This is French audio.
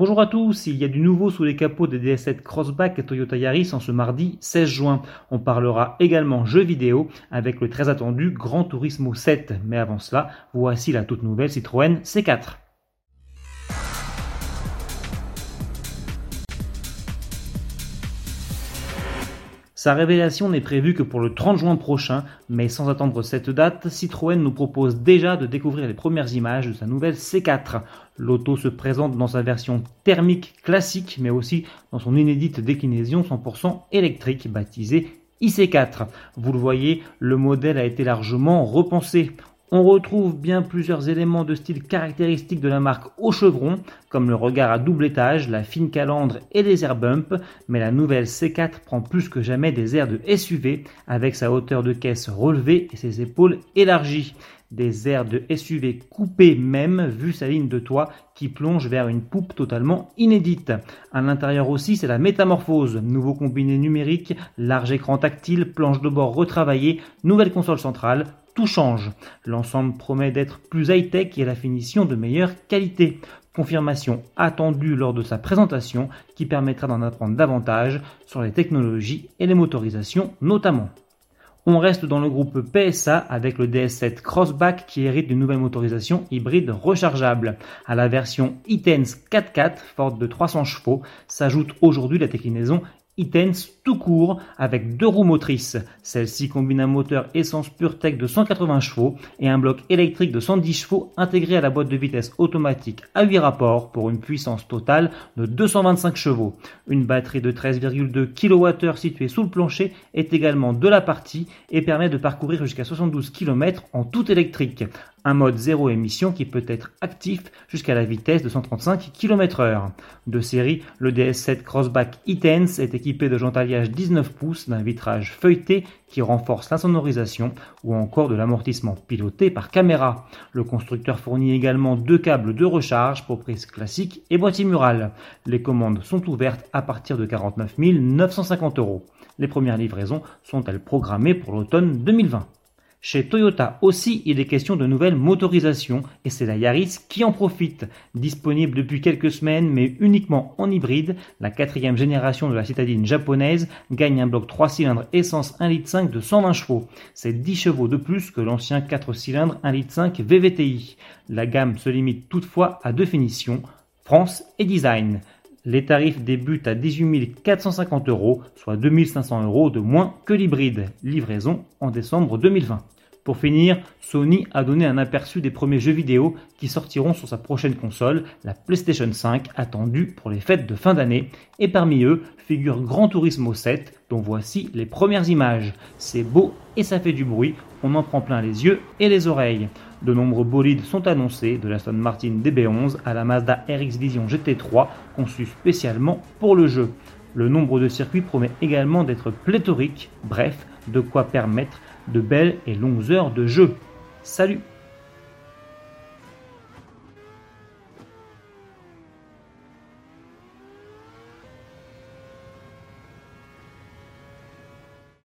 Bonjour à tous, il y a du nouveau sous les capots des DS7 Crossback et Toyota Yaris en ce mardi 16 juin. On parlera également jeux vidéo avec le très attendu Gran Turismo 7. Mais avant cela, voici la toute nouvelle Citroën C4. Sa révélation n'est prévue que pour le 30 juin prochain, mais sans attendre cette date, Citroën nous propose déjà de découvrir les premières images de sa nouvelle C4. L'auto se présente dans sa version thermique classique, mais aussi dans son inédite déclinaison 100% électrique baptisée IC4. Vous le voyez, le modèle a été largement repensé. On retrouve bien plusieurs éléments de style caractéristiques de la marque au chevron, comme le regard à double étage, la fine calandre et les air bumps, mais la nouvelle C4 prend plus que jamais des airs de SUV, avec sa hauteur de caisse relevée et ses épaules élargies. Des airs de SUV coupés même, vu sa ligne de toit qui plonge vers une poupe totalement inédite. À l'intérieur aussi, c'est la métamorphose. Nouveau combiné numérique, large écran tactile, planche de bord retravaillée, nouvelle console centrale, tout change. L'ensemble promet d'être plus high-tech et la finition de meilleure qualité. Confirmation attendue lors de sa présentation qui permettra d'en apprendre davantage sur les technologies et les motorisations notamment. On reste dans le groupe PSA avec le DS7 Crossback qui hérite d'une nouvelle motorisation hybride rechargeable. À la version e-Tense 4x4 forte de 300 chevaux s'ajoute aujourd'hui la déclinaison e-Tense tout court avec deux roues motrices. Celle-ci combine un moteur essence PureTech de 180 chevaux et un bloc électrique de 110 chevaux intégré à la boîte de vitesse automatique à 8 rapports pour une puissance totale de 225 chevaux. Une batterie de 13,2 kWh située sous le plancher est également de la partie et permet de parcourir jusqu'à 72 km en tout électrique un mode zéro émission qui peut être actif jusqu'à la vitesse de 135 km/h. De série, le DS7 Crossback e-Tense est équipé de jantes 19 pouces d'un vitrage feuilleté qui renforce l'insonorisation ou encore de l'amortissement piloté par caméra. Le constructeur fournit également deux câbles de recharge pour prise classique et boîtier mural. Les commandes sont ouvertes à partir de 49 950 euros. Les premières livraisons sont-elles programmées pour l'automne 2020 chez Toyota aussi, il est question de nouvelles motorisations et c'est la Yaris qui en profite. Disponible depuis quelques semaines mais uniquement en hybride, la quatrième génération de la citadine japonaise gagne un bloc 3 cylindres essence 1,5 litre de 120 chevaux. C'est 10 chevaux de plus que l'ancien 4 cylindres 1,5 litre VVTI. La gamme se limite toutefois à deux finitions, France et Design. Les tarifs débutent à 18 450 euros, soit 2500 euros de moins que l'hybride. Livraison en décembre 2020. Pour finir, Sony a donné un aperçu des premiers jeux vidéo qui sortiront sur sa prochaine console, la PlayStation 5, attendue pour les fêtes de fin d'année. Et parmi eux figure Gran Turismo 7, dont voici les premières images. C'est beau et ça fait du bruit, on en prend plein les yeux et les oreilles. De nombreux bolides sont annoncés, de la Aston Martin DB11 à la Mazda RX Vision GT3, conçue spécialement pour le jeu. Le nombre de circuits promet également d'être pléthorique, bref, de quoi permettre de belles et longues heures de jeu. Salut